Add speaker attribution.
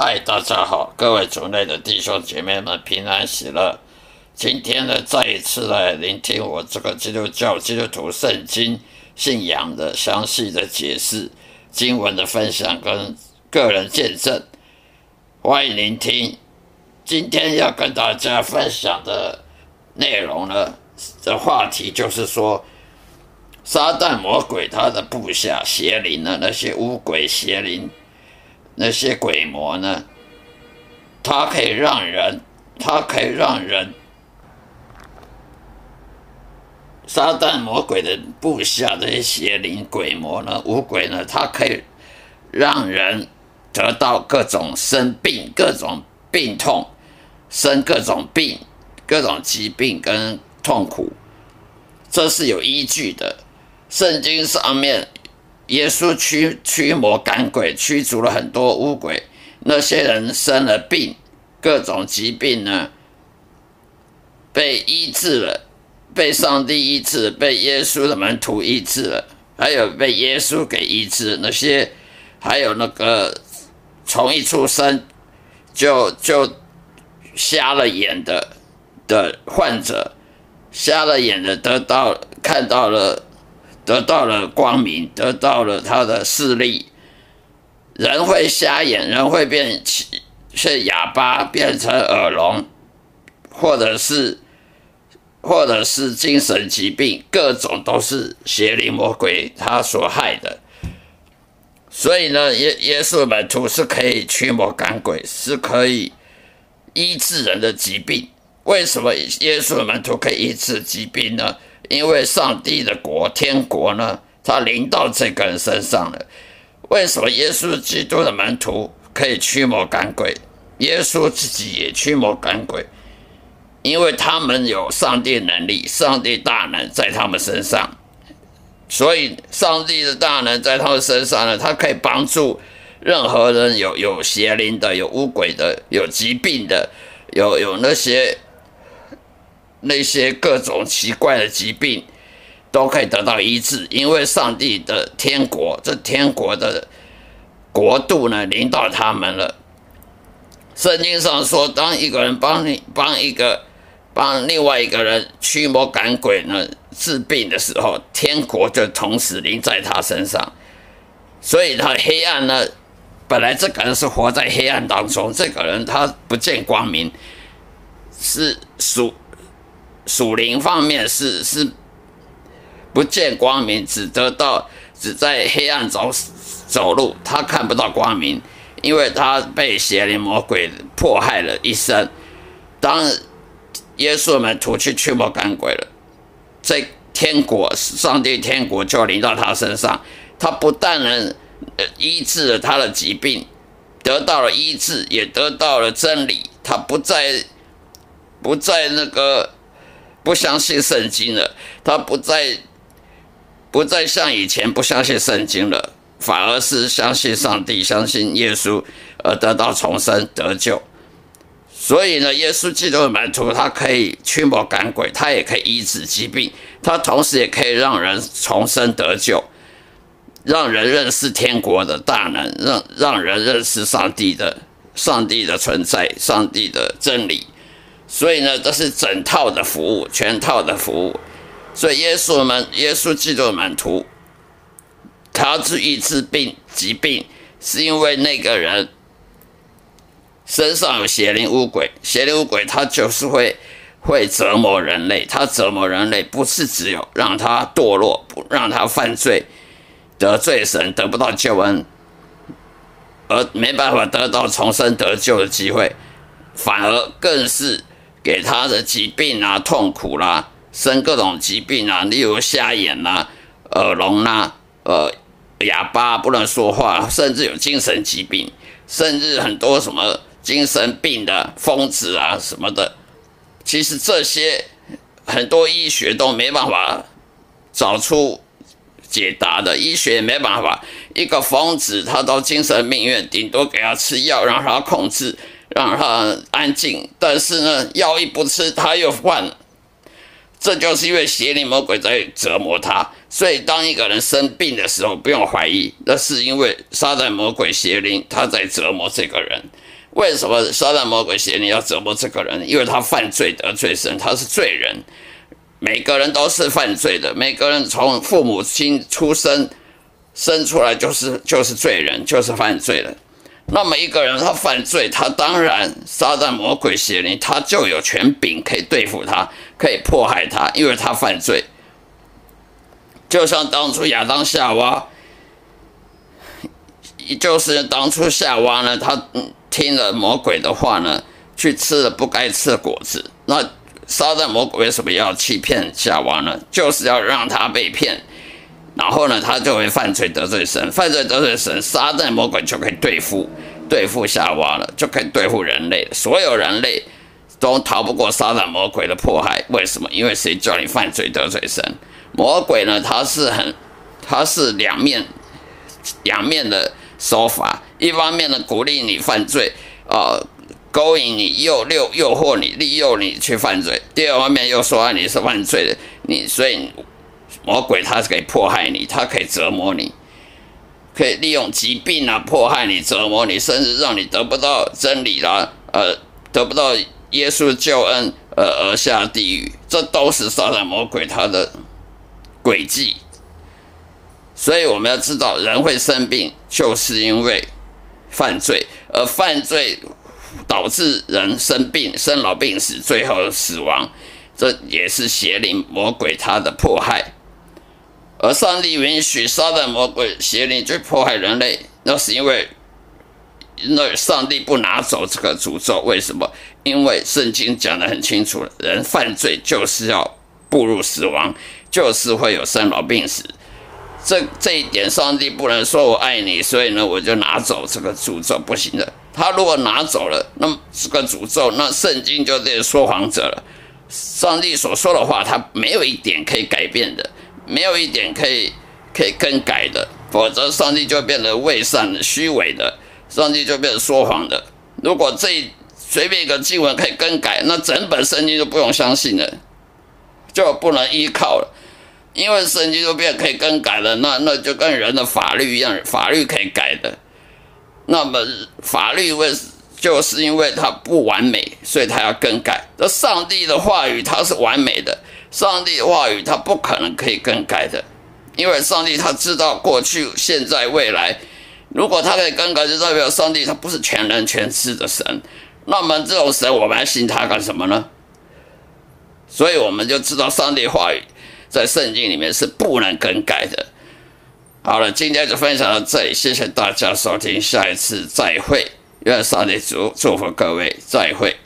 Speaker 1: 嗨，大家好，各位族内的弟兄姐妹们，平安喜乐。今天呢，再一次来聆听我这个基督教基督徒圣经信仰的详细的解释、经文的分享跟个人见证。欢迎聆听。今天要跟大家分享的内容呢，的话题就是说，撒旦魔鬼他的部下邪灵呢，那些巫鬼邪灵。那些鬼魔呢？它可以让人，它可以让人，撒旦魔鬼的部下这些邪灵鬼魔呢，五鬼呢，它可以让人得到各种生病、各种病痛、生各种病、各种疾病跟痛苦，这是有依据的。圣经上面。耶稣驱驱魔赶鬼，驱逐了很多污鬼。那些人生了病，各种疾病呢，被医治了，被上帝医治，被耶稣的门徒医治了，还有被耶稣给医治。那些还有那个从一出生就就瞎了眼的的患者，瞎了眼的得到看到了。得到了光明，得到了他的视力。人会瞎眼，人会变是哑巴，变成耳聋，或者是或者是精神疾病，各种都是邪灵魔鬼他所害的。所以呢，耶耶稣门徒是可以驱魔赶鬼，是可以医治人的疾病。为什么耶稣门徒可以医治疾病呢？因为上帝的国、天国呢，他临到这个人身上了。为什么耶稣基督的门徒可以驱魔赶鬼？耶稣自己也驱魔赶鬼，因为他们有上帝能力，上帝大能在他们身上。所以，上帝的大能在他们身上呢，他可以帮助任何人有有邪灵的、有污鬼的、有疾病的、有有那些。那些各种奇怪的疾病都可以得到医治，因为上帝的天国，这天国的国度呢，领导他们了。圣经上说，当一个人帮你帮一个帮另外一个人驱魔赶鬼呢，治病的时候，天国就同时临在他身上。所以，他黑暗呢，本来这个人是活在黑暗当中，这个人他不见光明，是属。属灵方面是是不见光明，只得到只在黑暗走走路，他看不到光明，因为他被邪灵魔鬼迫害了一生。当耶稣们徒去驱魔赶鬼了，这天国上帝天国就临到他身上，他不但能医治了他的疾病，得到了医治，也得到了真理，他不再不再那个。不相信圣经了，他不再不再像以前不相信圣经了，反而是相信上帝，相信耶稣，而得到重生得救。所以呢，耶稣基督的门徒，他可以驱魔赶鬼，他也可以医治疾病，他同时也可以让人重生得救，让人认识天国的大能，让让人认识上帝的上帝的存在，上帝的真理。所以呢，这是整套的服务，全套的服务。所以耶稣们，耶稣基督的门徒，他治愈治病疾病，是因为那个人身上有邪灵污鬼，邪灵污鬼他就是会会折磨人类，他折磨人类不是只有让他堕落，不让他犯罪，得罪神，得不到救恩，而没办法得到重生得救的机会，反而更是。给他的疾病啊、痛苦啦、生各种疾病啊，例如瞎眼啦、耳聋啦、呃哑巴不能说话，甚至有精神疾病，甚至很多什么精神病的疯子啊什么的。其实这些很多医学都没办法找出解答的，医学也没办法。一个疯子他到精神病院，顶多给他吃药，让他控制。让他安静，但是呢，药一不吃，他又犯了。这就是因为邪灵魔鬼在折磨他。所以，当一个人生病的时候，不用怀疑，那是因为撒旦魔鬼邪灵他在折磨这个人。为什么撒旦魔鬼邪灵要折磨这个人？因为他犯罪得罪神，他是罪人。每个人都是犯罪的，每个人从父母亲出生生出来就是就是罪人，就是犯罪了。那么一个人他犯罪，他当然撒旦魔鬼邪灵，他就有权柄可以对付他，可以迫害他，因为他犯罪。就像当初亚当夏娃，就是当初夏娃呢，他听了魔鬼的话呢，去吃了不该吃的果子。那撒旦魔鬼为什么要欺骗夏娃呢？就是要让他被骗，然后呢，他就会犯罪得罪神，犯罪得罪神，撒旦魔鬼就可以对付对付夏娃了，就可以对付人类，所有人类都逃不过撒旦魔鬼的迫害。为什么？因为谁叫你犯罪得罪神？魔鬼呢？他是很，他是两面两面的手法，一方面呢鼓励你犯罪，啊。勾引你、诱诱诱惑你、利诱你去犯罪；第二方面又说你是犯罪的，你所以魔鬼他可以迫害你，他可以折磨你，可以利用疾病啊迫害你、折磨你，甚至让你得不到真理啦，呃，得不到耶稣救恩，呃，而下地狱。这都是撒旦魔鬼他的诡计。所以我们要知道，人会生病，就是因为犯罪，而犯罪。导致人生病、生老病死，最后死亡，这也是邪灵魔鬼他的迫害。而上帝允许撒旦魔鬼邪灵去迫害人类，那是因为那上帝不拿走这个诅咒。为什么？因为圣经讲得很清楚，人犯罪就是要步入死亡，就是会有生老病死。这这一点，上帝不能说我爱你，所以呢，我就拿走这个诅咒，不行的。他如果拿走了，那么这个诅咒，那圣经就这说谎者了。上帝所说的话，他没有一点可以改变的，没有一点可以可以更改的，否则上帝就变得伪善的、虚伪的，上帝就变成说谎的。如果这随便一个经文可以更改，那整本圣经就不用相信了，就不能依靠了，因为圣经就变可以更改了，那那就跟人的法律一样，法律可以改的。那么法律为就是因为它不完美，所以它要更改。这上帝的话语它是完美的，上帝的话语他不可能可以更改的，因为上帝他知道过去、现在、未来。如果他可以更改，就代表上帝他不是全能全知的神。那么这种神，我们还信他干什么呢？所以我们就知道上帝话语在圣经里面是不能更改的。好了，今天就分享到这里，谢谢大家收听，下一次再会，愿上帝祝祝福各位，再会。